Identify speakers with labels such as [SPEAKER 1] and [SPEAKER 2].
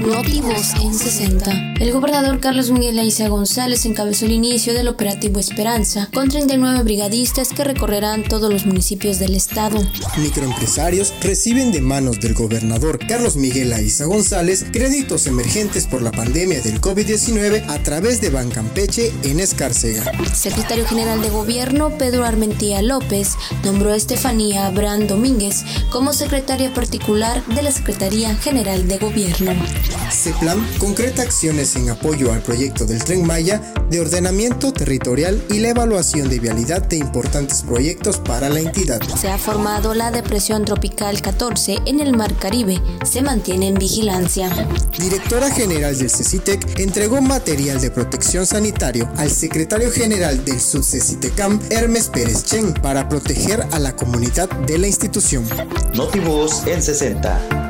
[SPEAKER 1] Notivos en 60. El gobernador Carlos Miguel Aiza González encabezó el inicio del operativo Esperanza con 39 brigadistas que recorrerán todos los municipios del estado.
[SPEAKER 2] Microempresarios reciben de manos del gobernador Carlos Miguel Aiza González créditos emergentes por la pandemia del COVID-19 a través de Bancampeche en Escárcega.
[SPEAKER 1] Secretario General de Gobierno Pedro Armentía López nombró a Estefanía Abraham Domínguez como secretaria particular de la Secretaría General de Gobierno.
[SPEAKER 2] CEPLAN concreta acciones en apoyo al proyecto del Tren Maya de ordenamiento territorial y la evaluación de vialidad de importantes proyectos para la entidad.
[SPEAKER 1] Se ha formado la depresión tropical 14 en el Mar Caribe. Se mantiene en vigilancia.
[SPEAKER 2] Directora General del CECITEC entregó material de protección sanitario al secretario general del SUBCECITECAM, Hermes Pérez Chen, para proteger a la comunidad de la institución.
[SPEAKER 3] Notivos en 60.